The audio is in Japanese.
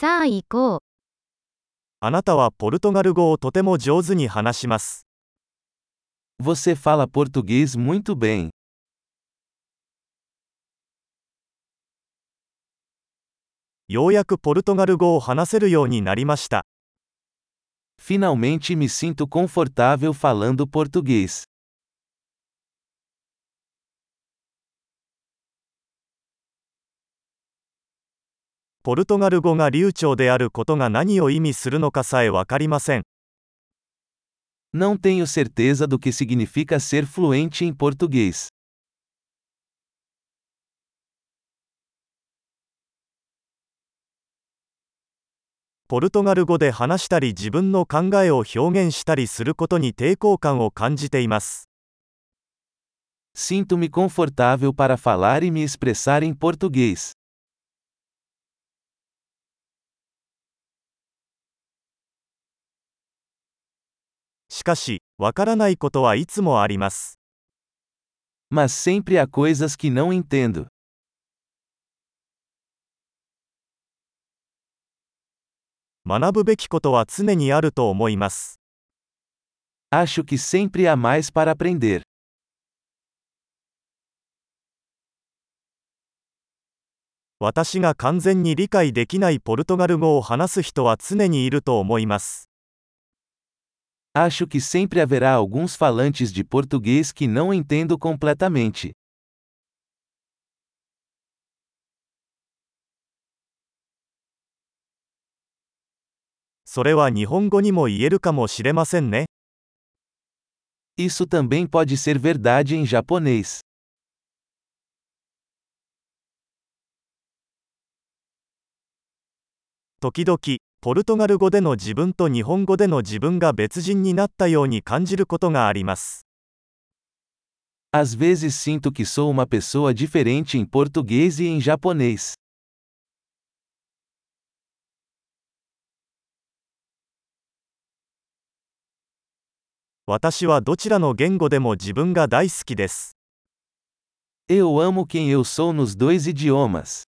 さあ行こう。あなたはポルトガル語をとても上手に話します。Você fala português muito bem. ようやくポルトガル語を話せるようになりました。Finalmente me sinto confortável falando português. ポルトガル語が流暢であることが何を意味するのかさえわかりません。Não tenho certeza do que significa ser fluente em português. ポルトガル語で話したり自分の考えを表現したりすることに抵抗感を感じています。Sinto-me confortável para falar e me expressar em português. しかし、わからないことはいつもあります。Mas sempre há coisas que não entendo. 学ぶべきことは常にあると思います。Acho que sempre há mais para aprender. 私が完全に理解できないポルトガル語を話す人は常にいると思います。Acho que sempre haverá alguns falantes de português que não entendo completamente. それは日本語にも言えるかもしれませんね。Isso também pode ser verdade em japonês. 時々、ポルトガル語での自分と日本語での自分が別人になったように感じることがあります。Às vezes sinto que sou uma pessoa diferente em português e em japonês. 私はどちらの言語でも自分が大好きです。Eu amo quem eu sou nos dois idiomas.